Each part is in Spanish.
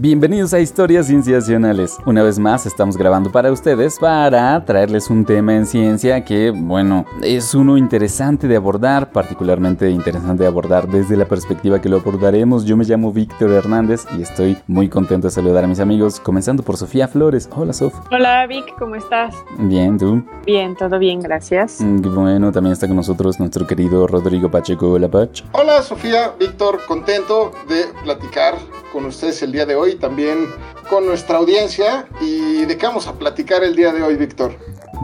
Bienvenidos a Historias Cienciacionales. Una vez más estamos grabando para ustedes para traerles un tema en ciencia que, bueno, es uno interesante de abordar, particularmente interesante de abordar desde la perspectiva que lo abordaremos. Yo me llamo Víctor Hernández y estoy muy contento de saludar a mis amigos, comenzando por Sofía Flores. Hola, Sof. Hola, Vic, ¿cómo estás? Bien, ¿tú? Bien, todo bien, gracias. Bueno, también está con nosotros nuestro querido Rodrigo Pacheco. Hola, Pach. Hola, Sofía, Víctor, contento de platicar con ustedes el día de hoy, también con nuestra audiencia. ¿Y de qué vamos a platicar el día de hoy, Víctor?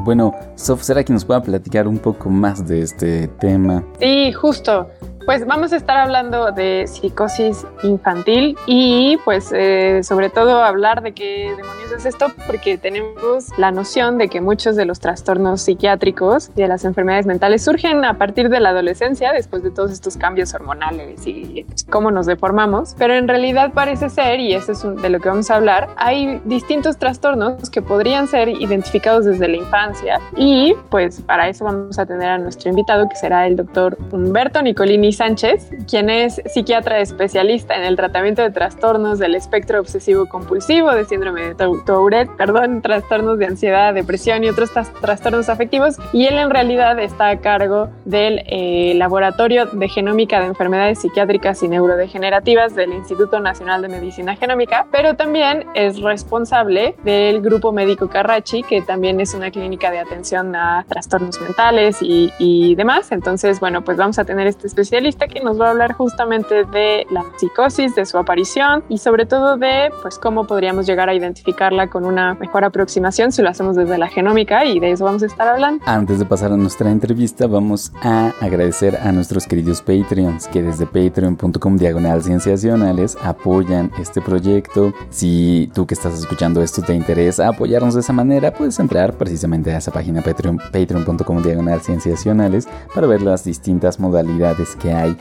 Bueno, Sof, ¿será que nos pueda platicar un poco más de este tema? Sí, justo. Pues vamos a estar hablando de psicosis infantil y pues eh, sobre todo hablar de qué demonios es esto porque tenemos la noción de que muchos de los trastornos psiquiátricos y de las enfermedades mentales surgen a partir de la adolescencia después de todos estos cambios hormonales y cómo nos deformamos, pero en realidad parece ser, y eso es de lo que vamos a hablar, hay distintos trastornos que podrían ser identificados desde la infancia y pues para eso vamos a tener a nuestro invitado que será el doctor Humberto Nicolini Sánchez, quien es psiquiatra especialista en el tratamiento de trastornos del espectro obsesivo compulsivo, de síndrome de Tourette, perdón, trastornos de ansiedad, depresión y otros trastornos afectivos. Y él en realidad está a cargo del eh, Laboratorio de Genómica de Enfermedades Psiquiátricas y Neurodegenerativas del Instituto Nacional de Medicina Genómica, pero también es responsable del Grupo Médico Carrachi, que también es una clínica de atención a trastornos mentales y, y demás. Entonces, bueno, pues vamos a tener este especialista que nos va a hablar justamente de la psicosis, de su aparición y sobre todo de pues cómo podríamos llegar a identificarla con una mejor aproximación si lo hacemos desde la genómica y de eso vamos a estar hablando. Antes de pasar a nuestra entrevista vamos a agradecer a nuestros queridos Patreons que desde patreon.com diagonal cienciacionales apoyan este proyecto. Si tú que estás escuchando esto te interesa apoyarnos de esa manera, puedes entrar precisamente a esa página patreon, patreon.com diagonal cienciacionales para ver las distintas modalidades que hay.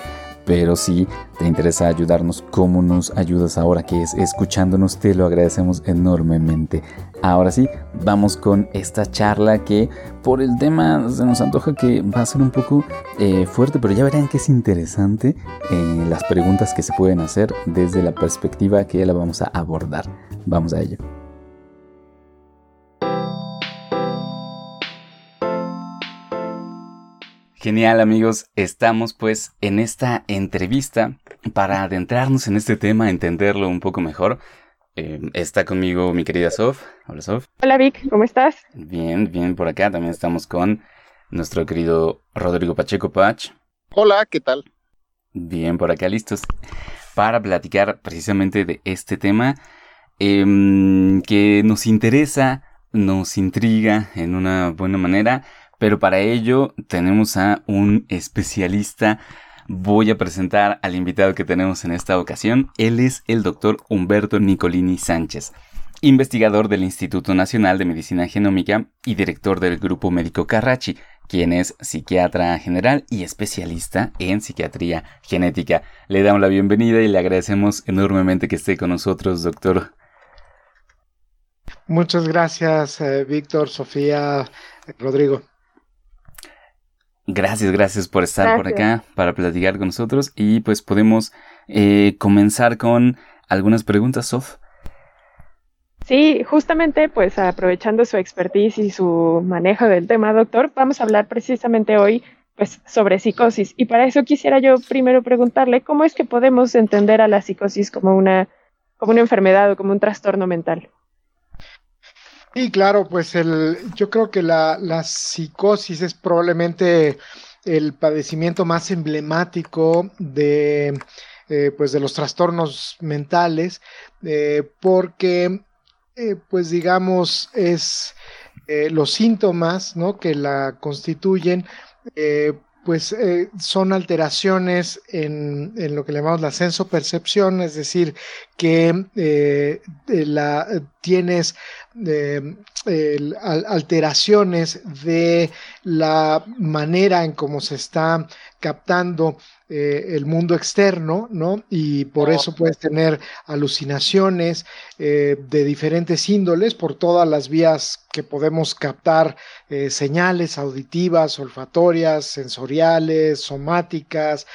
Pero si te interesa ayudarnos, como nos ayudas ahora que es escuchándonos, te lo agradecemos enormemente. Ahora sí, vamos con esta charla que por el tema se nos antoja que va a ser un poco eh, fuerte, pero ya verán que es interesante eh, las preguntas que se pueden hacer desde la perspectiva que la vamos a abordar. Vamos a ello. Genial amigos, estamos pues en esta entrevista para adentrarnos en este tema, entenderlo un poco mejor. Eh, está conmigo mi querida Sof. Hola Sof. Hola Vic, ¿cómo estás? Bien, bien por acá. También estamos con nuestro querido Rodrigo Pacheco Pach. Hola, ¿qué tal? Bien por acá, listos para platicar precisamente de este tema em, que nos interesa, nos intriga en una buena manera pero para ello tenemos a un especialista. Voy a presentar al invitado que tenemos en esta ocasión. Él es el doctor Humberto Nicolini Sánchez, investigador del Instituto Nacional de Medicina Genómica y director del Grupo Médico Carrachi, quien es psiquiatra general y especialista en psiquiatría genética. Le damos la bienvenida y le agradecemos enormemente que esté con nosotros, doctor. Muchas gracias, eh, Víctor, Sofía, Rodrigo. Gracias, gracias por estar por acá para platicar con nosotros y pues podemos eh, comenzar con algunas preguntas, Sof. Sí, justamente pues aprovechando su expertise y su manejo del tema, doctor, vamos a hablar precisamente hoy pues sobre psicosis y para eso quisiera yo primero preguntarle cómo es que podemos entender a la psicosis como una como una enfermedad o como un trastorno mental. Sí, claro, pues el, yo creo que la, psicosis es probablemente el padecimiento más emblemático de, eh, pues de los trastornos mentales, eh, porque, eh, pues digamos, es los síntomas ¿no? que la constituyen pues eh, son alteraciones en, en, lo que llamamos la senso-percepción, es decir, que eh, la, tienes alteraciones de la manera en cómo se está captando eh, el mundo externo, ¿no? Y por eso puedes tener alucinaciones eh, de diferentes índoles por todas las vías que podemos captar eh, señales auditivas, olfatorias, sensoriales, somáticas,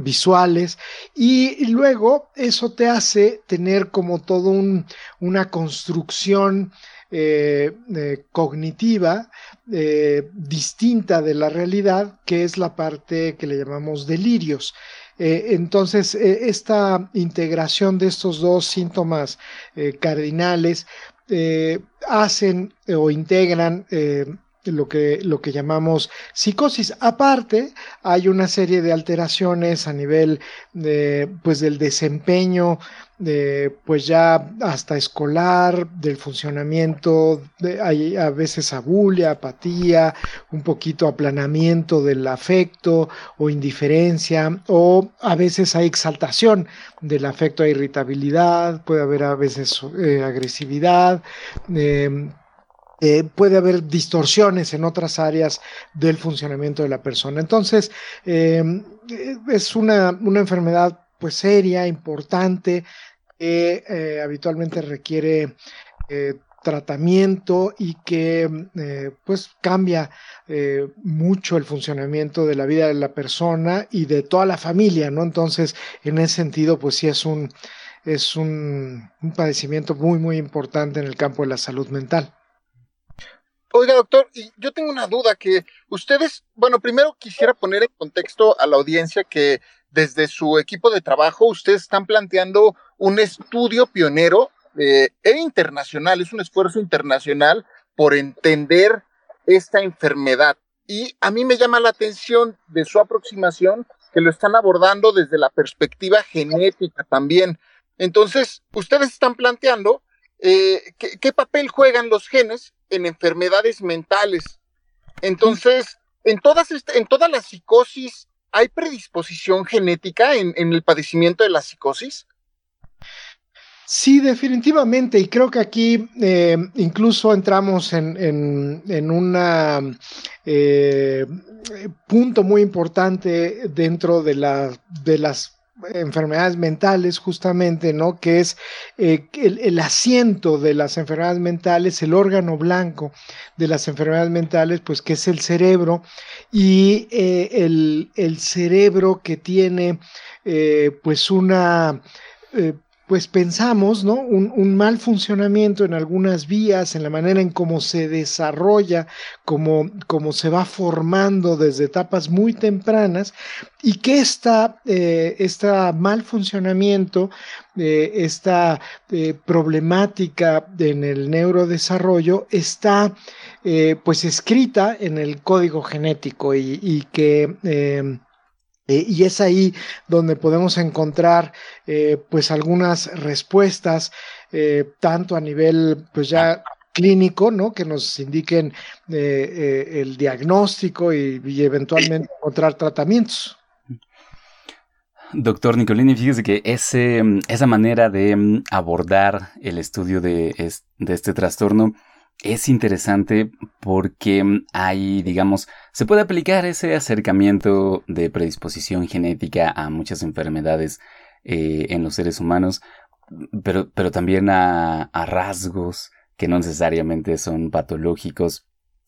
visuales, y, luego eso te hace tener como todo un, una construcción cognitiva eh, distinta de la realidad, que es la parte que le llamamos delirios. Eh, entonces, eh, esta integración de estos dos síntomas cardinales hacen o integran lo que, lo que llamamos psicosis. Aparte, hay una serie de alteraciones a nivel de, pues, del desempeño, de, pues ya hasta escolar, del funcionamiento, hay a veces abulia, apatía, un poquito aplanamiento del afecto o indiferencia, o a veces hay exaltación del afecto a irritabilidad, puede haber a veces eh, agresividad. Eh, eh, puede haber distorsiones en otras áreas del funcionamiento de la persona. Entonces, em, eh, es una, una, enfermedad pues seria, importante, que eh, habitualmente requiere tratamiento y que pues cambia mucho el funcionamiento de la vida de la persona y de toda la familia, ¿no? Entonces, en ese sentido, pues sí es un, es un padecimiento muy, muy importante en el campo de la salud mental. Oiga, doctor, y yo tengo una duda que ustedes, bueno, primero quisiera poner en contexto a la audiencia que desde su equipo de trabajo ustedes están planteando un estudio pionero eh, e internacional, es un esfuerzo internacional por entender esta enfermedad. Y a mí me llama la atención de su aproximación que lo están abordando desde la perspectiva genética también. Entonces, ustedes están planteando eh, ¿qué, papel juegan los genes en enfermedades mentales. Entonces, en todas, en toda la psicosis, ¿hay predisposición genética en, el padecimiento de la psicosis? Sí, definitivamente, y creo que aquí eh, incluso entramos en, en, un eh, punto muy importante dentro de, la, de las enfermedades mentales justamente, ¿no? Que es eh, el, asiento de las enfermedades mentales, el órgano blanco de las enfermedades mentales, pues que es el cerebro y eh, el, cerebro que tiene eh, pues una pues pensamos, ¿no? Un, mal funcionamiento en algunas vías, en la manera en cómo se desarrolla, cómo, cómo se va formando desde etapas muy tempranas, y que esta, eh, mal funcionamiento, eh, esta eh, problemática en el neurodesarrollo está pues escrita en el código genético y que eh, y es ahí donde podemos encontrar eh, pues algunas respuestas, eh, tanto a nivel pues ya clínico, ¿no? Que nos indiquen el diagnóstico y, eventualmente encontrar tratamientos. Doctor Nicolini, fíjese que ese, esa manera de mm, abordar el estudio de, de este trastorno es interesante porque hay, digamos, se puede aplicar ese acercamiento de predisposición genética a muchas enfermedades eh, en los seres humanos, pero, pero también a, rasgos que no necesariamente son patológicos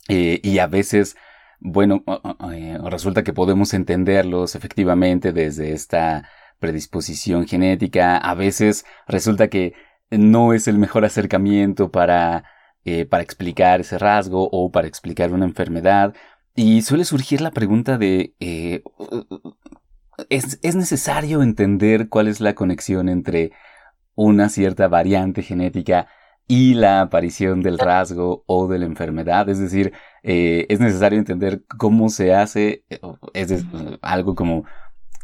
eh, y a veces, bueno, eh, resulta que podemos entenderlos efectivamente desde esta predisposición genética, a veces resulta que no es el mejor acercamiento para eh, para explicar ese rasgo o para explicar una enfermedad. Y suele surgir la pregunta de, eh, ¿es, ¿es necesario entender cuál es la conexión entre una cierta variante genética y la aparición del rasgo o de la enfermedad. Es decir, eh, es necesario entender cómo se hace, es algo como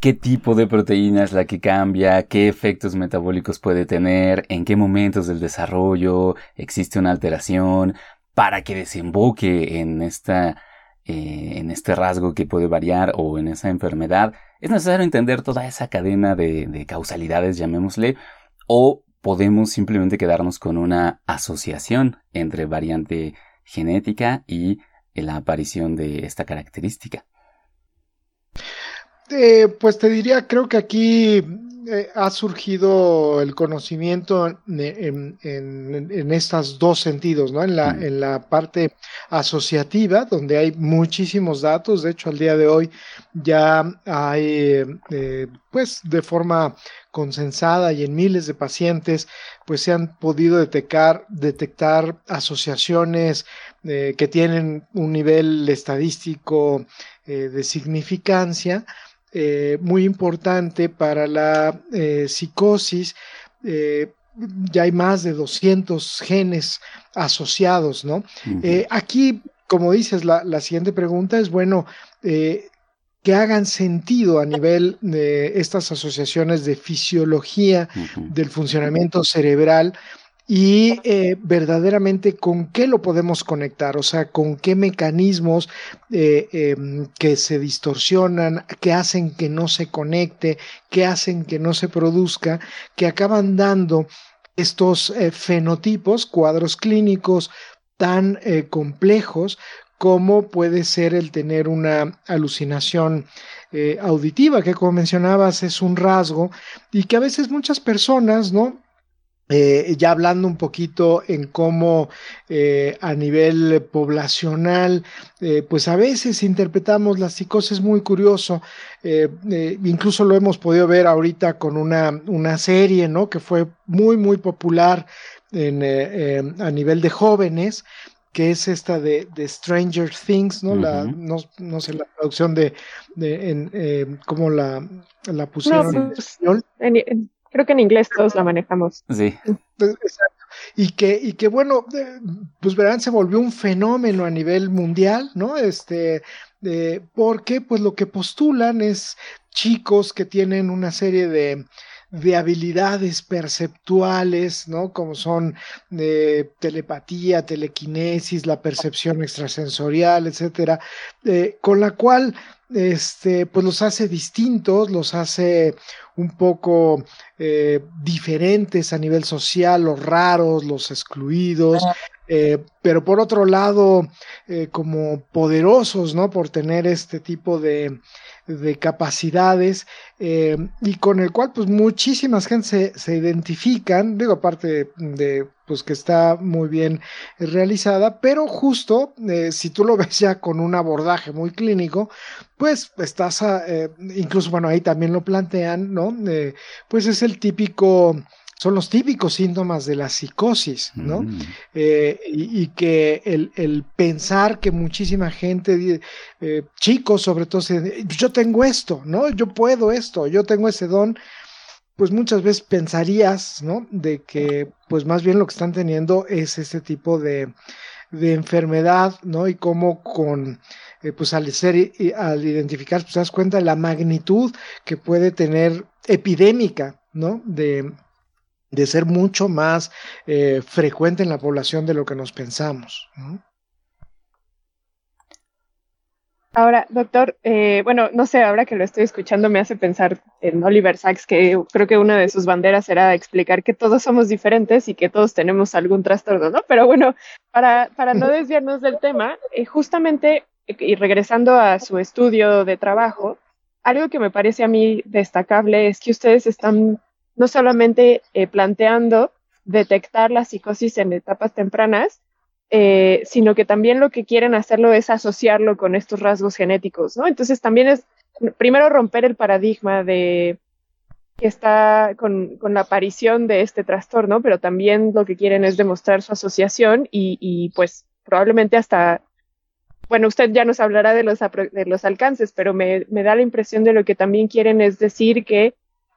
qué tipo de proteína es la que cambia, qué efectos metabólicos puede tener, en qué momentos del desarrollo existe una alteración, para que desemboque en esta eh, en este rasgo que puede variar o en esa enfermedad. Es necesario entender toda esa cadena de, de causalidades, llamémosle, o podemos simplemente quedarnos con una asociación entre variante genética y la aparición de esta característica. Eh, pues te diría, creo que aquí eh, ha surgido el conocimiento en, en, estos dos sentidos, ¿no? En la, mm. en la parte asociativa, donde hay muchísimos datos, de hecho al día de hoy ya hay, eh, pues de forma consensada y en miles de pacientes, pues se han podido detectar, detectar asociaciones eh, que tienen un nivel estadístico de significancia eh, muy importante para la eh, psicosis. Eh, ya hay más de 200 genes asociados, ¿no? aquí, como dices, la, siguiente pregunta es, bueno, que hagan sentido a nivel de estas asociaciones de fisiología del funcionamiento cerebral y eh, verdaderamente con qué lo podemos conectar, o sea, con qué mecanismos eh, em, que se distorsionan, que hacen que no se conecte, que hacen que no se produzca, que acaban dando estos eh, fenotipos, cuadros clínicos tan complejos como puede ser el tener una alucinación auditiva, que como mencionabas es un rasgo y que a veces muchas personas, ¿no? Eh, ya hablando un poquito en cómo eh, a nivel poblacional, eh, pues a veces interpretamos la psicosis muy curioso, incluso lo hemos podido ver ahorita con una, una serie, ¿no? Que fue muy, muy popular en, a nivel de jóvenes, que es esta de, Stranger Things, ¿no? la, no, no, sé la traducción de, de en, cómo la, la pusieron en pues, español. Creo que en inglés todos la manejamos. Sí. Exacto. Y que, y que bueno, pues verán, se volvió un fenómeno a nivel mundial, ¿no? Este, porque pues lo que postulan es chicos que tienen una serie de, de habilidades perceptuales, ¿no? Como son eh, telepatía, telequinesis, la percepción extrasensorial, etcétera, eh, con la cual este, pues los hace distintos, los hace un poco eh, diferentes a nivel social, los raros, los excluidos, eh, pero por otro lado, eh, como poderosos, ¿no? Por tener este tipo de, de capacidades y con el cual, pues, muchísimas gente se, se identifican, digo, aparte de, pues, que está muy bien realizada, pero justo, si tú lo ves ya con un abordaje muy clínico, pues, estás, incluso, bueno, ahí también lo plantean, ¿no? pues es el típico son los típicos síntomas de la psicosis, ¿no? Mm. Eh, y, que el, pensar que muchísima gente, eh, chicos sobre todo, yo tengo esto, ¿no? Yo puedo esto, yo tengo ese don, pues muchas veces pensarías, ¿no? De que pues más bien lo que están teniendo es este tipo de, de enfermedad, ¿no? Y cómo con, eh, pues al ser, al identificar, pues te das cuenta de la magnitud que puede tener epidémica, ¿no? De, de ser mucho más eh, frecuente en la población de lo que nos pensamos. Ahora, doctor, eh, bueno, no sé, ahora que lo estoy escuchando me hace pensar en Oliver Sacks, que creo que una de sus banderas era explicar que todos somos diferentes y que todos tenemos algún trastorno, ¿no? Pero bueno, para, para no desviarnos del tema, eh, justamente, y regresando a su estudio de trabajo, algo que me parece a mí destacable es que ustedes están no solamente eh, planteando detectar la psicosis en etapas tempranas, eh, sino que también lo que quieren hacerlo es asociarlo con estos rasgos genéticos, ¿no? Entonces también es primero romper el paradigma de que está con, la aparición de este trastorno, pero también lo que quieren es demostrar su asociación y, pues probablemente hasta, bueno, usted ya nos hablará de los, de los alcances, pero me, me da la impresión de lo que también quieren es decir que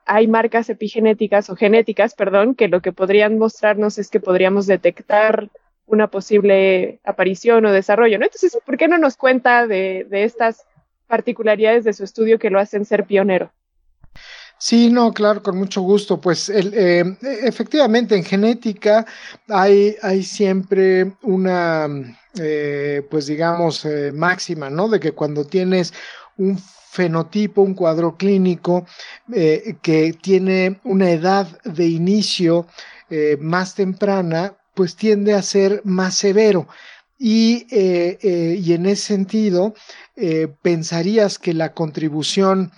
hay marcas epigenéticas o genéticas, perdón, que lo que podrían mostrarnos es que podríamos detectar una posible aparición o desarrollo, ¿no? Entonces, ¿por qué no nos cuenta de, estas particularidades de su estudio que lo hacen ser pionero? Sí, no, claro, con mucho gusto. Pues eh, efectivamente en genética hay, hay siempre una, eh, pues digamos, eh, máxima, ¿no? De que cuando tienes un fenotipo, un cuadro clínico eh, que tiene una edad de inicio más temprana, pues tiende a ser más severo. Y, y en ese sentido, pensarías que la contribución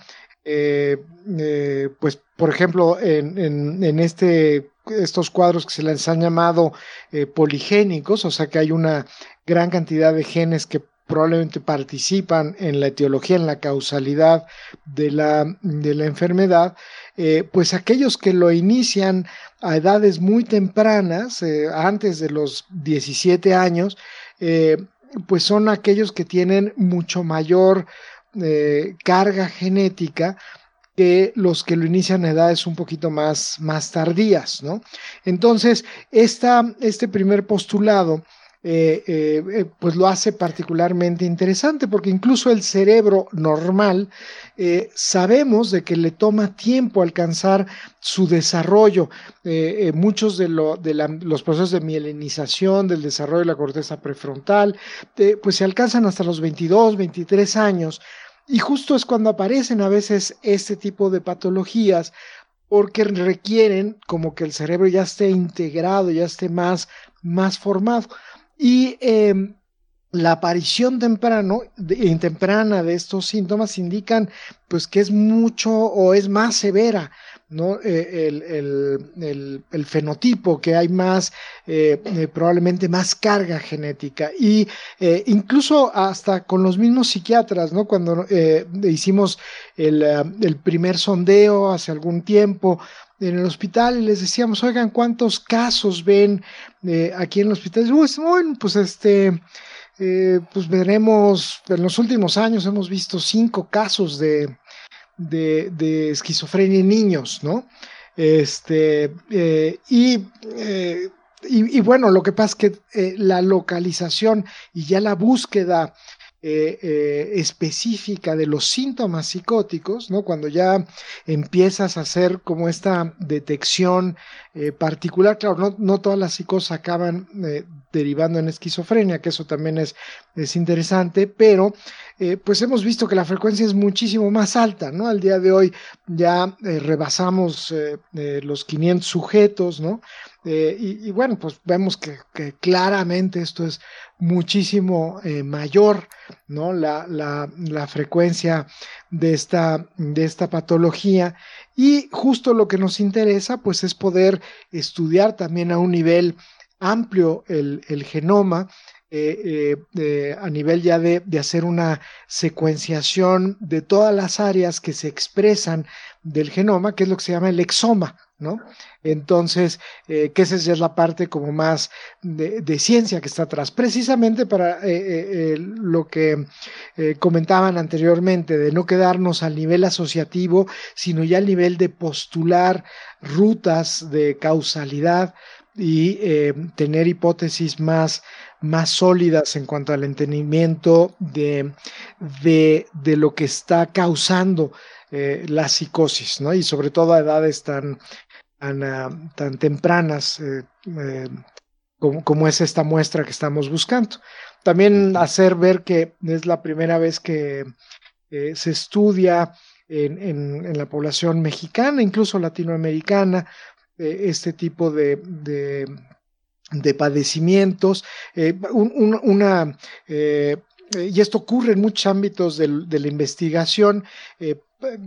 pues por ejemplo, en, en, este, estos cuadros que se les han llamado poligénicos, o sea que hay una gran cantidad de genes que probablemente participan en la etiología, en la causalidad de la, de la enfermedad, eh, pues aquellos que lo inician a edades muy tempranas, eh, antes de los 17 años, eh, pues son aquellos que tienen mucho mayor carga genética que los que lo inician a edades un poquito más, más tardías, ¿no? Entonces, esta, este primer postulado eh, eh, eh, pues lo hace particularmente interesante porque incluso el cerebro normal sabemos de que le toma tiempo alcanzar su desarrollo. muchos de, los procesos de mielinización, del desarrollo de la corteza prefrontal, pues se alcanzan hasta los 22, 23 años. Y justo es cuando aparecen a veces este tipo de patologías porque requieren como que el cerebro ya esté integrado, ya esté más, más formado. Y em, la aparición temprano, de, temprana de estos síntomas indican pues que es mucho o es más severa ¿no? Eh, el, fenotipo, que hay más, eh, eh, probablemente más carga genética. Y incluso hasta con los mismos psiquiatras, ¿no? cuando hicimos el, primer sondeo hace algún tiempo, en el hospital y les decíamos, oigan, ¿cuántos casos ven eh, aquí en el hospital? Bueno, pues este, eh, pues veremos, en los últimos años hemos visto cinco casos de, de, esquizofrenia en niños, ¿no? Este, eh, y, y, bueno, lo que pasa es que la localización y ya la búsqueda eh, eh, específica de los síntomas psicóticos, ¿no? Cuando ya empiezas a hacer como esta detección eh, particular, claro, no, todas las psicosis acaban derivando en esquizofrenia, que eso también es, es interesante, pero pues hemos visto que la frecuencia es muchísimo más alta, ¿no? Al día de hoy ya rebasamos los 500 sujetos, ¿no? y, bueno, pues vemos que, claramente esto es muchísimo eh, mayor, ¿no? La, la, frecuencia de esta, de esta patología. Y justo lo que nos interesa, pues, es poder estudiar también a un nivel amplio el, genoma, eh, eh, a nivel ya de, de, hacer una secuenciación de todas las áreas que se expresan del genoma, que es lo que se llama el exoma, ¿no? Entonces, eh, esa es la parte como más de, ciencia que está atrás, precisamente para eh, eh, lo que comentaban anteriormente, de no quedarnos al nivel asociativo, sino ya al nivel de postular rutas de causalidad y tener hipótesis más, más sólidas en cuanto al entendimiento de, de, de lo que está causando la psicosis, ¿no? Y sobre todo a edades tan, Ah, tan, tempranas eh, eh, como, es esta muestra que estamos buscando. También hacer ver que es la primera vez que eh, se estudia en, la población mexicana, incluso latinoamericana, este tipo de, de, padecimientos. una, y esto ocurre en muchos ámbitos de, la investigación,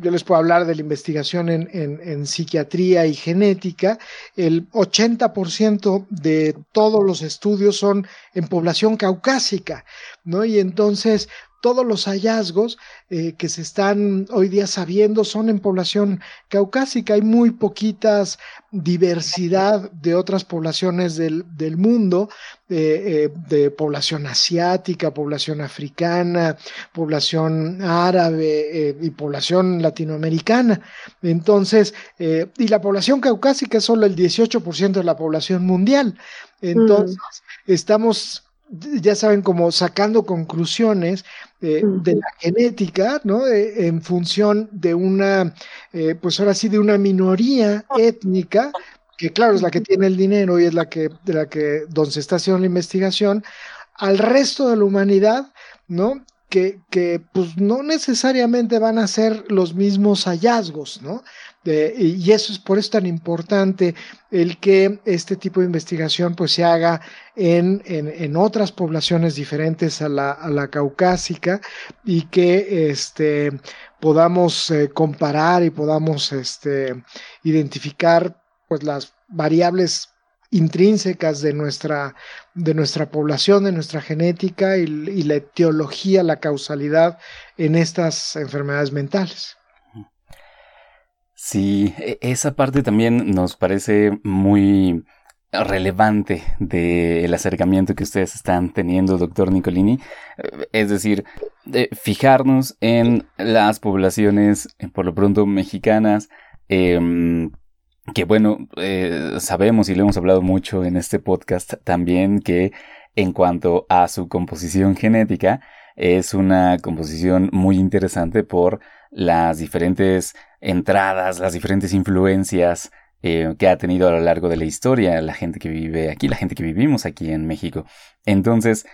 yo les puedo hablar de la investigación en, psiquiatría y genética, el 80% de todos los estudios son en población caucásica, ¿no? Y entonces todos los hallazgos eh, que se están hoy día sabiendo son en población caucásica. Hay muy poquitas diversidad de otras poblaciones del, mundo, eh, de población asiática, población africana, población árabe eh, y población latinoamericana. Entonces, y la población caucásica es solo el 18% de la población mundial. Entonces, estamos ya saben, como sacando conclusiones eh, de la genética, ¿no? Eh, en función de una, eh, pues ahora sí, de una minoría étnica, que claro, es la que tiene el dinero y es la que, de la que, donde se está haciendo la investigación, al resto de la humanidad, ¿no? Que, pues no necesariamente van a ser los mismos hallazgos, ¿no? y eso es por eso tan importante el que este tipo de investigación pues se haga en, en, otras poblaciones diferentes a la, a la, caucásica y que este, podamos eh, comparar y podamos este, identificar pues las variables intrínsecas de nuestra, de nuestra población, de nuestra genética y, la etiología, la causalidad en estas enfermedades mentales. Sí, e, esa parte también nos parece muy relevante del acercamiento que ustedes están teniendo, doctor Nicolini. Eh, es decir, fijarnos en las poblaciones, por lo pronto mexicanas, em, que bueno, eh, sabemos y lo hemos hablado mucho en este podcast también que en cuanto a su composición genética, es una composición muy interesante por las diferentes entradas, las diferentes influencias eh, que ha tenido a lo largo de la historia la gente que vive aquí, la gente que vivimos aquí en México. Entonces,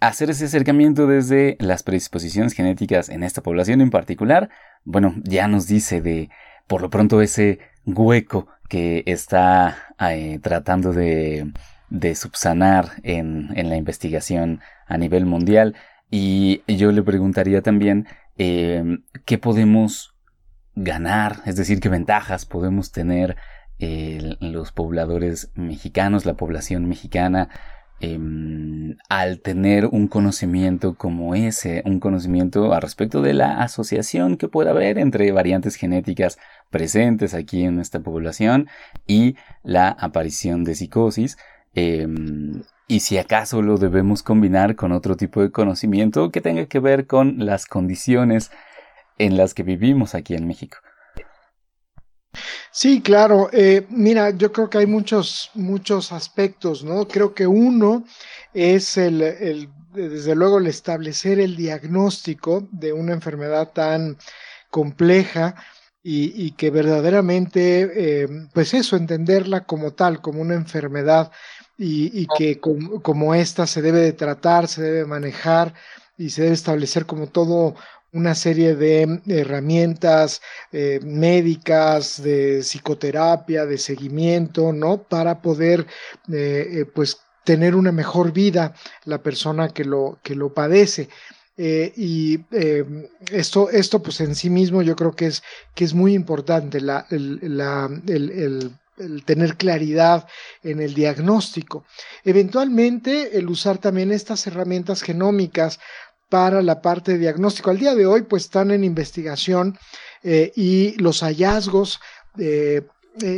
hacer ese acercamiento desde las predisposiciones genéticas en esta población en particular, bueno, ya nos dice de, por lo pronto, ese hueco que está eh, tratando de, subsanar en, la investigación a nivel mundial. Y yo le preguntaría también eh, qué podemos ganar, es decir, qué ventajas podemos tener eh, los pobladores mexicanos, la población mexicana, em, al tener un conocimiento como ese, un conocimiento al respecto de la asociación que puede haber entre variantes genéticas presentes aquí en esta población y la aparición de psicosis. Em, y si acaso lo debemos combinar con otro tipo de conocimiento que tenga que ver con las condiciones en las que vivimos aquí en México. Sí, claro. Eh, mira, yo creo que hay muchos, muchos aspectos, ¿no? Creo que uno es el, el, desde luego, el establecer el diagnóstico de una enfermedad tan compleja y, que verdaderamente, eh, pues eso, entenderla como tal, como una enfermedad y, que como, esta se debe de tratar, se debe manejar y se debe establecer como todo una serie de herramientas eh, médicas, de psicoterapia, de seguimiento, ¿no? Para poder, eh, pues, tener una mejor vida la persona que lo, que lo padece. Eh, y esto, esto, pues en sí mismo yo creo que es, que es muy importante la, el, tener claridad en el diagnóstico. Eventualmente, el usar también estas herramientas genómicas para la parte de diagnóstico. Al día de hoy, pues están en investigación eh, y los hallazgos eh,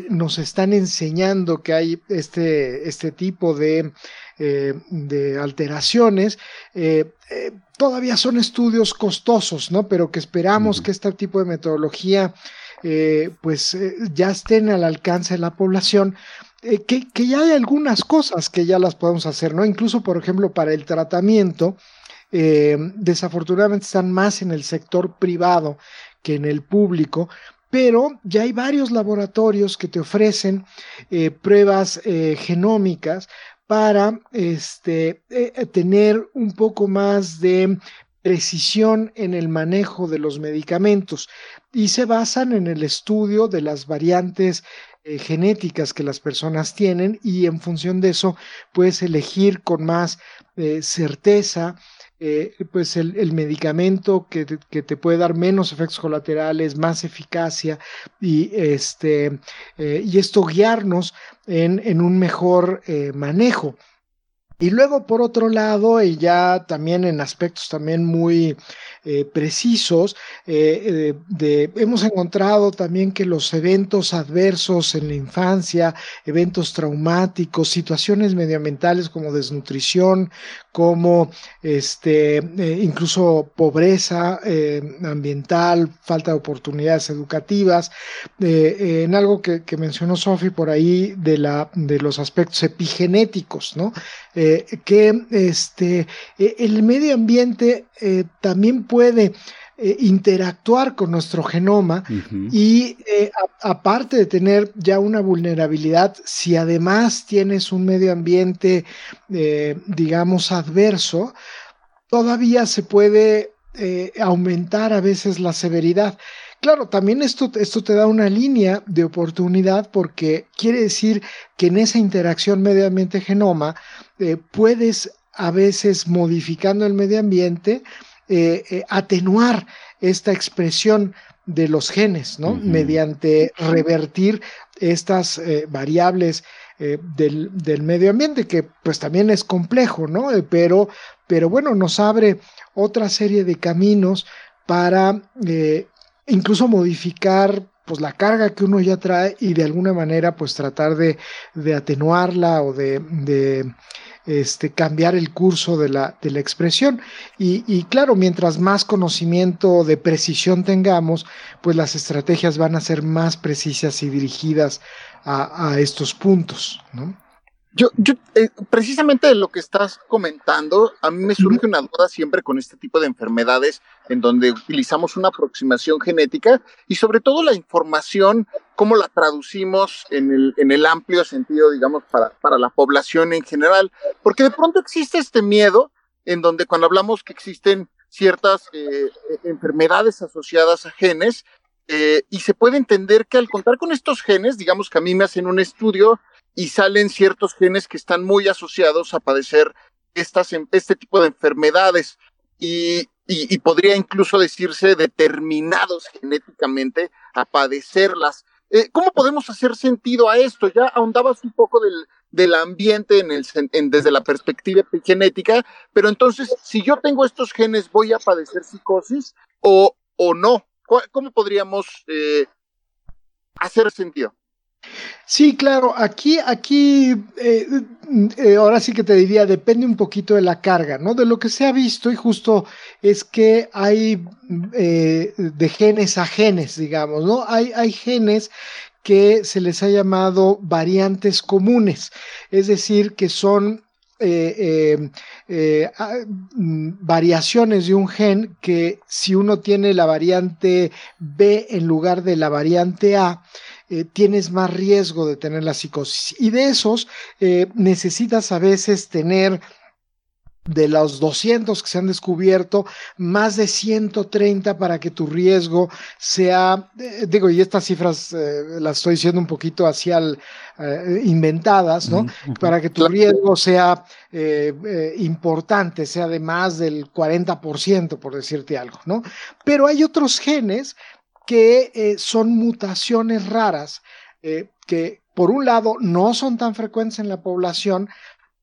nos están enseñando que hay este, este tipo de eh, de alteraciones. Eh, eh, todavía son estudios costosos, ¿no? Pero que esperamos que este tipo de metodología pues ya estén al alcance de la población. Que, que, ya hay algunas cosas que ya las podemos hacer, ¿no? Incluso, por ejemplo, para el tratamiento, desafortunadamente están más en el sector privado que en el público, pero ya hay varios laboratorios que te ofrecen pruebas genómicas para este, eh, eh, tener un poco más de precisión en el manejo de los medicamentos. Y se basan en el estudio de las variantes eh, genéticas que las personas tienen y en función de eso puedes elegir con más certeza eh, pues el, medicamento que te, puede dar menos efectos colaterales, más eficacia y, este, eh, y esto guiarnos en, un mejor eh, manejo. Y luego, por otro lado, y ya también en aspectos también muy precisos. Hemos encontrado también que los eventos adversos en la infancia, eventos traumáticos, situaciones medioambientales como desnutrición, como este, eh, incluso pobreza ambiental, falta de oportunidades educativas, en algo que, mencionó Sofi por ahí de, la, de los aspectos epigenéticos, ¿no? que este, el medio ambiente también puede eh, interactuar con nuestro genoma y eh, aparte de tener ya una vulnerabilidad, si además tienes un medio ambiente, eh, digamos, adverso, todavía se puede aumentar a veces la severidad. Claro, también esto, esto te da una línea de oportunidad porque quiere decir que en esa interacción medio ambiente-genoma puedes a veces modificando el medio ambiente atenuar esta expresión de los genes, ¿no? Mediante revertir estas eh, variables eh, del, medio ambiente, que pues también es complejo, ¿no? Eh, pero, pero bueno, nos abre otra serie de caminos para incluso modificar pues la carga que uno ya trae y de alguna manera pues tratar de, de atenuarla o de, de este, cambiar el curso de la, de la expresión. Y, claro, mientras más conocimiento de precisión tengamos, pues las estrategias van a ser más precisas y dirigidas a, a estos puntos. ¿no? Yo, yo eh, precisamente de lo que estás comentando, a mí me surge una duda siempre con este tipo de enfermedades en donde utilizamos una aproximación genética y sobre todo la información, cómo la traducimos en el, en el amplio sentido, digamos, para, para la población en general. Porque de pronto existe este miedo en donde cuando hablamos que existen ciertas eh, eh, enfermedades asociadas a genes, y se puede entender que al contar con estos genes, digamos que a mí me hacen un estudio y salen ciertos genes que están muy asociados a padecer estas, este tipo de enfermedades y, y, podría incluso decirse determinados genéticamente a padecerlas. Eh, ¿Cómo podemos hacer sentido a esto? Ya ahondabas un poco del, del ambiente en el, desde la perspectiva genética, pero entonces, si yo tengo estos genes, ¿voy a padecer psicosis o, o no? ¿Cómo podríamos eh, hacer sentido? Sí, claro, aquí, aquí, eh, eh, ahora sí que te diría, depende un poquito de la carga, ¿no? De lo que se ha visto y justo es que hay eh, de genes a genes, digamos, ¿no? Hay, hay genes que se les ha llamado variantes comunes, es decir, que son ah, mm, variaciones de un gen que si uno tiene la variante B en lugar de la variante A, eh, tienes más riesgo de tener la psicosis. Y de esos eh, necesitas a veces tener de los 200 que se han descubierto, más de 130 para que tu riesgo sea, eh, digo, y estas cifras las estoy diciendo un poquito hacia inventadas, ¿no? Para que tu riesgo sea importante, sea de más del 40%, por decirte algo, ¿no? Pero hay otros genes que eh, son mutaciones raras eh, que por un lado no son tan frecuentes en la población,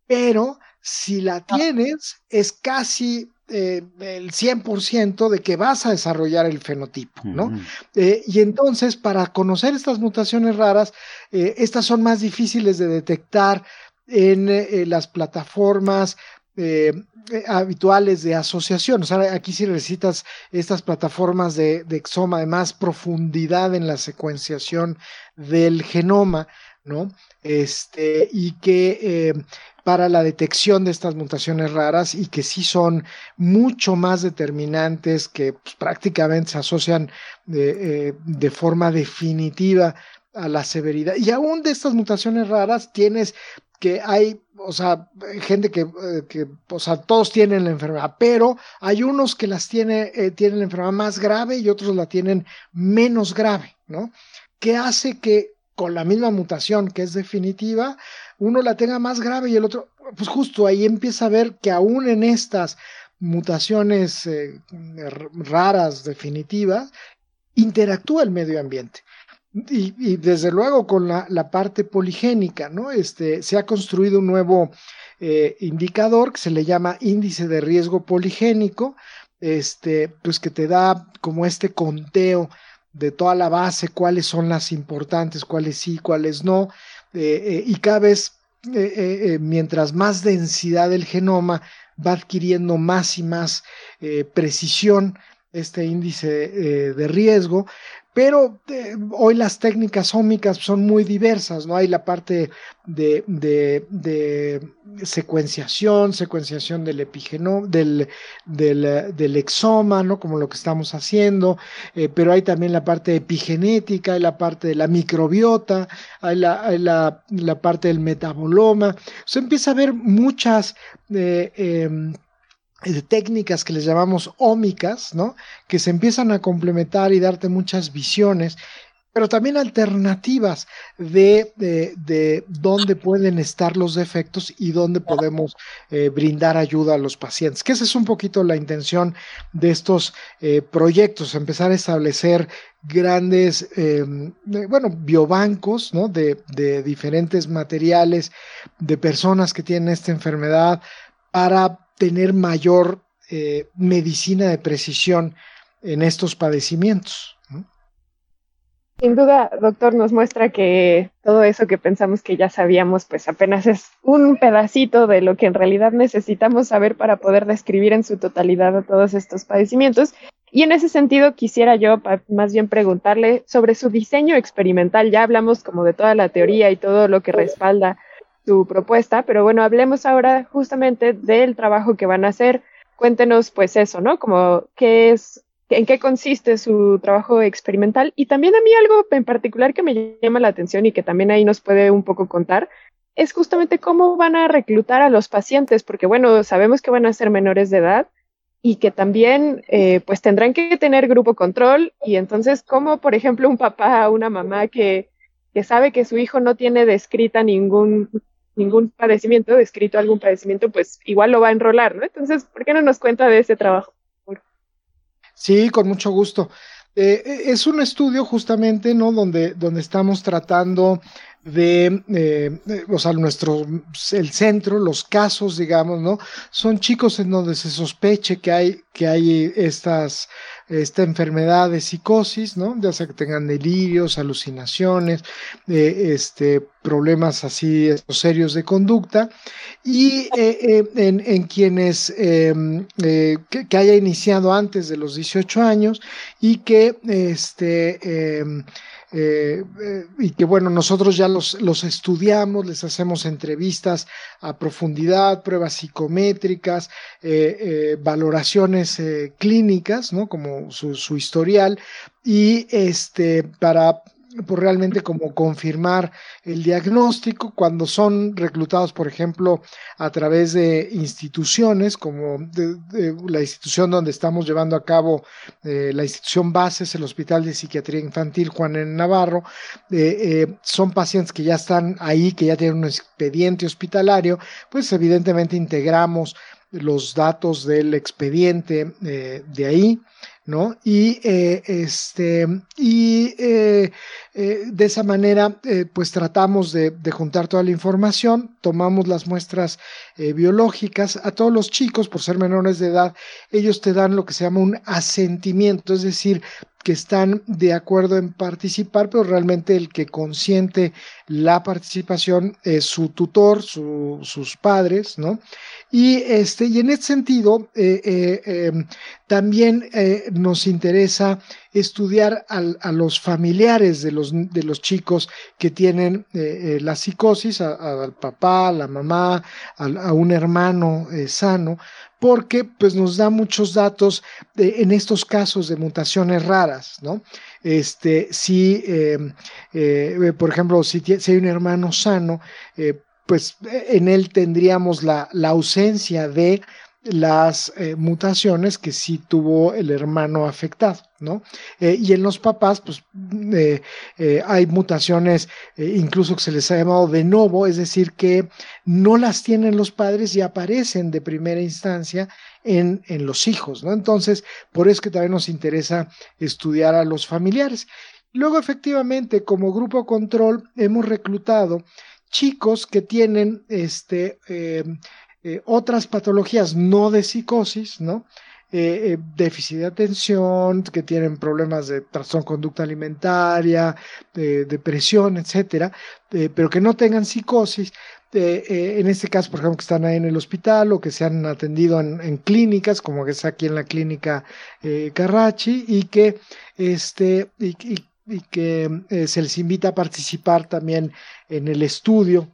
pero si la ah. tienes es casi eh, el 100% de que vas a desarrollar el fenotipo, ¿no? y entonces, para conocer estas mutaciones raras, estas son más difíciles de detectar en las plataformas eh, eh, habituales de asociación. O sea, aquí sí necesitas estas plataformas de, exoma de más profundidad en la secuenciación del genoma, ¿no? Este, y que eh, para la detección de estas mutaciones raras y que sí son mucho más determinantes, que pues, prácticamente se asocian de, de forma definitiva a la severidad. Y aún de estas mutaciones raras tienes que hay, o sea, gente que, eh, que, o sea, todos tienen la enfermedad, pero hay unos que las tiene, eh, tienen la enfermedad más grave y otros la tienen menos grave, ¿no? Que hace que con la misma mutación que es definitiva, uno la tenga más grave y el otro, pues justo ahí empieza a ver que aún en estas mutaciones eh, raras, definitivas, interactúa el medio ambiente. Y, desde luego con la, parte poligénica, ¿no? Este, se ha construido un nuevo eh, indicador que se le llama índice de riesgo poligénico, este, pues que te da como este conteo de toda la base, cuáles son las importantes, cuáles sí, cuáles no, eh, eh, y cada vez, mientras más densidad del genoma va adquiriendo más y más precisión, este índice de riesgo, pero eh, hoy las técnicas ómicas son muy diversas, ¿no? Hay la parte de, de, secuenciación, secuenciación del epigenoma, del, del, exoma, ¿no? Como lo que estamos haciendo, eh, pero hay también la parte epigenética, hay la parte de la microbiota, hay la, la, parte del metaboloma. Se empieza a ver muchas... Eh, de técnicas que les llamamos ómicas, ¿no? Que se empiezan a complementar y darte muchas visiones, pero también alternativas de, de, dónde pueden estar los defectos y dónde podemos eh, brindar ayuda a los pacientes. Que esa es un poquito la intención de estos eh, proyectos, empezar a establecer grandes, em, bueno, biobancos, ¿no? De, de diferentes materiales, de personas que tienen esta enfermedad para tener mayor eh, medicina de precisión en estos padecimientos. Sin duda, doctor, nos muestra que todo eso que pensamos que ya sabíamos, pues apenas es un pedacito de lo que en realidad necesitamos saber para poder describir en su totalidad todos estos padecimientos. Y en ese sentido, quisiera yo más bien preguntarle sobre su diseño experimental. Ya hablamos como de toda la teoría y todo lo que respalda su propuesta, pero bueno, hablemos ahora justamente del trabajo que van a hacer. Cuéntenos pues eso, ¿no? Como qué es, en qué consiste su trabajo experimental y también a mí algo en particular que me llama la atención y que también ahí nos puede un poco contar es justamente cómo van a reclutar a los pacientes, porque bueno, sabemos que van a ser menores de edad y que también eh, pues tendrán que tener grupo control y entonces como por ejemplo un papá o una mamá que, que sabe que su hijo no tiene descrita ningún ningún padecimiento, descrito algún padecimiento, pues igual lo va a enrolar, ¿no? Entonces, ¿por qué no nos cuenta de ese trabajo? Sí, con mucho gusto. Eh, eh, es un estudio justamente, ¿no? Donde, donde estamos tratando de, eh, o sea, nuestro, el centro, los casos, digamos, ¿no? Son chicos en donde se sospeche que hay, que hay estas, esta enfermedad de psicosis, ¿no? Ya sea que tengan delirios, alucinaciones, eh, este, problemas así serios de conducta, y eh, en, en, quienes em, que, que, haya iniciado antes de los 18 años y que este, em, eh, eh, y que bueno, nosotros ya los, los, estudiamos, les hacemos entrevistas a profundidad, pruebas psicométricas, eh, valoraciones clínicas, ¿no? Como su, su, historial, y este, para por realmente como confirmar el diagnóstico cuando son reclutados, por ejemplo, a través de instituciones como la institución donde estamos llevando a cabo eh, la institución base, es el Hospital de Psiquiatría Infantil Juan en Navarro, eh, eh, son pacientes que ya están ahí, que ya tienen un expediente hospitalario, pues evidentemente integramos los datos del expediente de ahí ¿no? Y, eh, este, y eh, eh, de esa manera, pues tratamos de, juntar toda la información, tomamos las muestras biológicas a todos los chicos, por ser menores de edad, ellos te dan lo que se llama un asentimiento, es decir, que están de acuerdo en participar, pero realmente el que consiente la participación es su tutor, sus padres, ¿no? Y, este, y en este sentido, también nos interesa estudiar a los familiares de los, de los chicos que tienen la psicosis, al papá, a la mamá, a, un hermano sano, porque pues nos da muchos datos en estos casos de mutaciones raras, ¿no? Este, si, em, eh, por ejemplo, si, si, hay un hermano sano, eh, pues en él tendríamos la, la ausencia de las eh, mutaciones que sí tuvo el hermano afectado, ¿no? Eh, y en los papás, pues eh, hay mutaciones, incluso que se les ha llamado de novo, es decir, que no las tienen los padres y aparecen de primera instancia en, en los hijos, ¿no? Entonces, por eso que también nos interesa estudiar a los familiares. Luego, efectivamente, como grupo control, hemos reclutado chicos que tienen este eh, otras patologías no de psicosis, ¿no? Eh, eh, déficit de atención, que tienen problemas de trastorno conducta alimentaria, de depresión, etcétera, pero que no tengan psicosis. en este caso, por ejemplo, que están ahí en el hospital o que se han atendido en, clínicas, como que es aquí en la clínica Carrachi, y que, este, y que se les invita a participar también en el estudio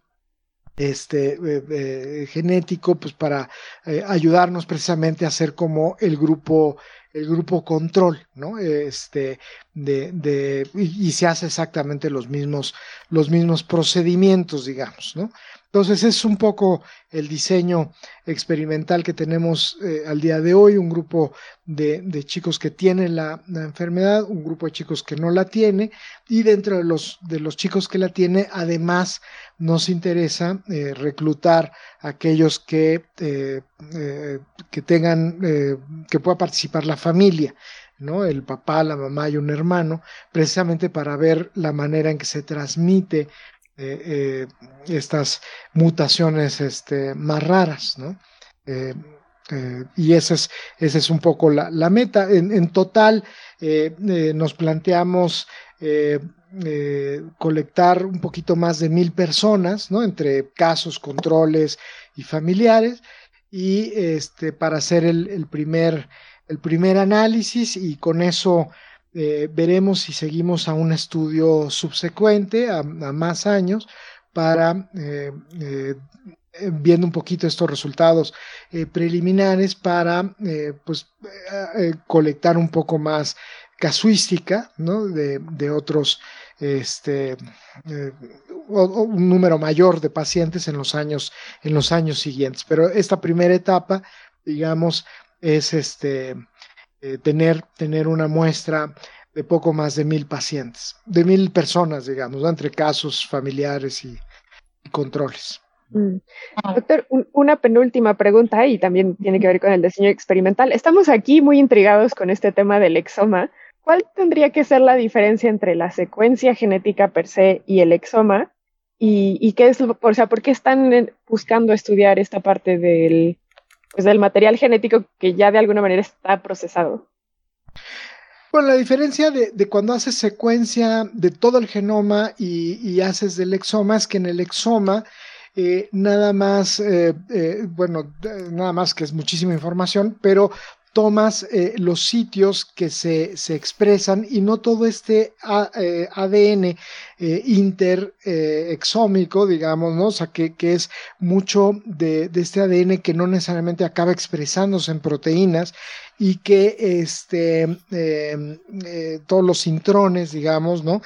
este, eh, eh, genético, pues para eh, ayudarnos precisamente a ser como el grupo, el grupo control, ¿no? Este, de, de y, se hace exactamente los mismos, los mismos procedimientos, digamos, ¿no? Entonces es un poco el diseño experimental que tenemos eh, al día de hoy, un grupo de, chicos que tienen la, enfermedad, un grupo de chicos que no la tiene y dentro de los, de los chicos que la tiene, además nos interesa eh, reclutar a aquellos que, eh, que tengan, que pueda participar la familia. ¿no? el papá, la mamá y un hermano, precisamente para ver la manera en que se transmite eh, eh, estas mutaciones este, más raras, ¿no? Eh, y esa es, es un poco la, meta. En, total nos planteamos colectar un poquito más de mil personas, ¿no? Entre casos, controles y familiares, y este, para hacer el, primer, el primer análisis y con eso eh, veremos si seguimos a un estudio subsecuente, a, más años, para eh, eh, viendo un poquito estos resultados preliminares para pues colectar un poco más casuística ¿no? de, otros este un número mayor de pacientes en los años en los años siguientes pero esta primera etapa digamos es este eh, tener, tener una muestra de poco más de mil pacientes, de mil personas, digamos, entre casos familiares y, controles. Mm. Doctor, una penúltima pregunta y también tiene que ver con el diseño experimental. Estamos aquí muy intrigados con este tema del exoma. ¿Cuál tendría que ser la diferencia entre la secuencia genética per se y el exoma? ¿Y, qué es, o sea, por qué están buscando estudiar esta parte del, pues del material genético que ya de alguna manera está procesado. Bueno, la diferencia de, cuando haces secuencia de todo el genoma y, haces del exoma es que en el exoma eh, nada más, eh, eh, bueno, nada más que es muchísima información, pero tomas eh, los sitios que se, expresan y no todo este ADN eh, eh, interexómico, digamos, ¿no? O sea, que, es mucho de, este ADN que no necesariamente acaba expresándose en proteínas y que este, em, todos los intrones, digamos, ¿no?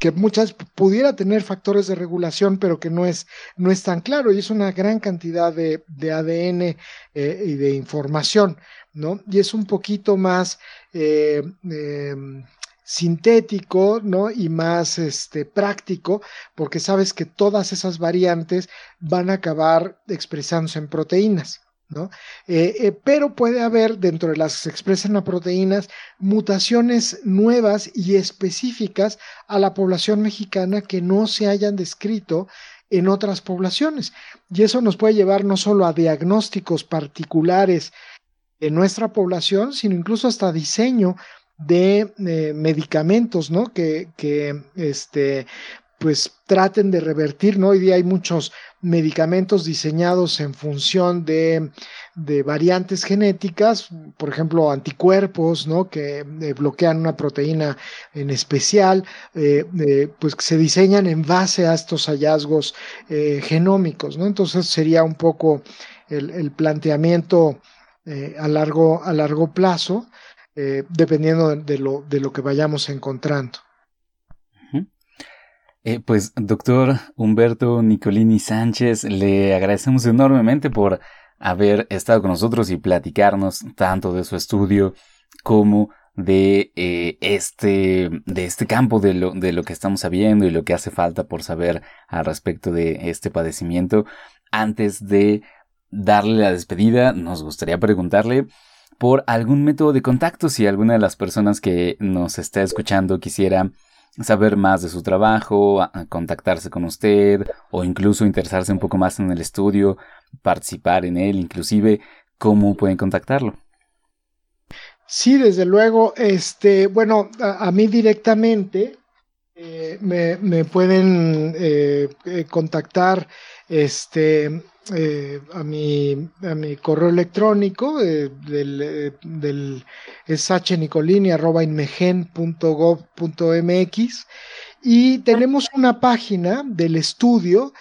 Que muchas pudiera tener factores de regulación, pero que no es, no es tan claro, y es una gran cantidad de, ADN eh, y de información, ¿no? Y es un poquito más eh, em, sintético, ¿no? Y más este, práctico, porque sabes que todas esas variantes van a acabar expresándose en proteínas. ¿No? Eh, eh, pero puede haber dentro de las que se expresan a proteínas mutaciones nuevas y específicas a la población mexicana que no se hayan descrito en otras poblaciones. Y eso nos puede llevar no solo a diagnósticos particulares en nuestra población, sino incluso hasta diseño de eh, medicamentos, ¿no? Que, que este, pues traten de revertir, ¿no? Hoy día hay muchos medicamentos diseñados en función de, variantes genéticas, por ejemplo, anticuerpos, ¿no? Que eh, bloquean una proteína en especial, eh, eh, pues que se diseñan en base a estos hallazgos genómicos, ¿no? Entonces sería un poco el, planteamiento a, largo, a largo plazo, dependiendo de lo, de lo que vayamos encontrando. Eh, pues, doctor Humberto Nicolini Sánchez, le agradecemos enormemente por haber estado con nosotros y platicarnos tanto de su estudio como de eh, este de este campo de lo, de lo que estamos sabiendo y lo que hace falta por saber al respecto de este padecimiento. Antes de darle la despedida, nos gustaría preguntarle por algún método de contacto si alguna de las personas que nos está escuchando quisiera saber más de su trabajo, contactarse con usted o incluso interesarse un poco más en el estudio, participar en él, inclusive, ¿cómo pueden contactarlo? Sí, desde luego, este, bueno, a, mí directamente eh, me, pueden eh, eh, contactar este, eh, a, mi, a mi correo electrónico eh, del, eh, del es y tenemos una página del estudio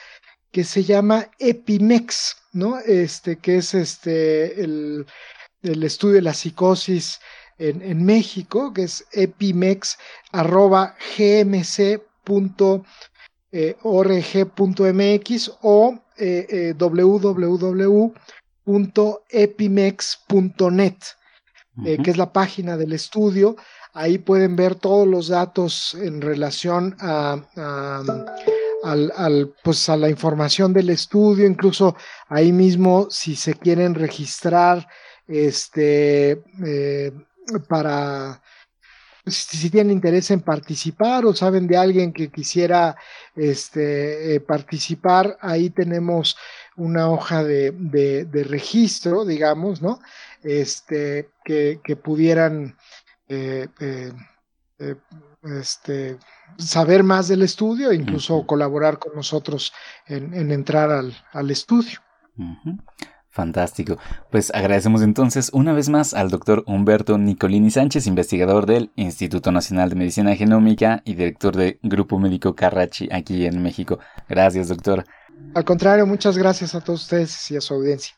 que se llama Epimex, ¿no? Este, que es este el, el estudio de la psicosis en, en México, que es epimex.gmc.mx www.epimex.net, que es la página del estudio. Ahí pueden ver todos los datos en relación a, al, pues a la información del estudio, incluso ahí mismo si se quieren registrar este, eh, para si tienen interés en participar o saben de alguien que quisiera este, eh, participar, ahí tenemos una hoja de, de, registro, digamos, ¿no? Este, que, que pudieran eh, eh, este, saber más del estudio e incluso colaborar con nosotros en, entrar al, al estudio. Fantástico. Pues agradecemos entonces una vez más al doctor Humberto Nicolini Sánchez, investigador del Instituto Nacional de Medicina Genómica y director del Grupo Médico Carrachi aquí en México. Gracias, doctor. Al contrario, muchas gracias a todos ustedes y a su audiencia.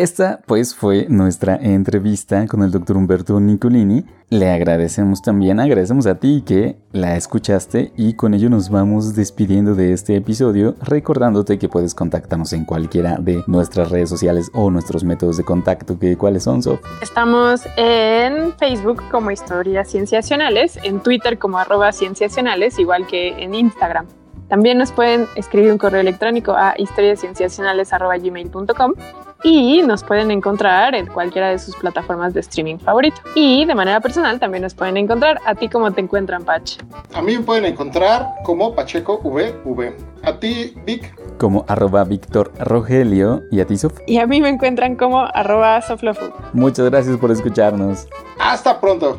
Esta pues fue nuestra entrevista con el doctor Humberto Nicolini. Le agradecemos también, agradecemos a ti que la escuchaste y con ello nos vamos despidiendo de este episodio recordándote que puedes contactarnos en cualquiera de nuestras redes sociales o nuestros métodos de contacto. Que, ¿Cuáles son, Sof? Estamos en Facebook como Historias Cienciacionales, en Twitter como arroba cienciacionales, igual que en Instagram. También nos pueden escribir un correo electrónico a historiascienciacionales.gmail.com y nos pueden encontrar en cualquiera de sus plataformas de streaming favorito. Y de manera personal también nos pueden encontrar. ¿A ti cómo te encuentran, Pach? A mí me pueden encontrar como Pacheco VV. A ti, Vic. Como arroba Víctor Rogelio. ¿Y a ti, Sof? Y a mí me encuentran como arroba Soflofu. Muchas gracias por escucharnos. Hasta pronto.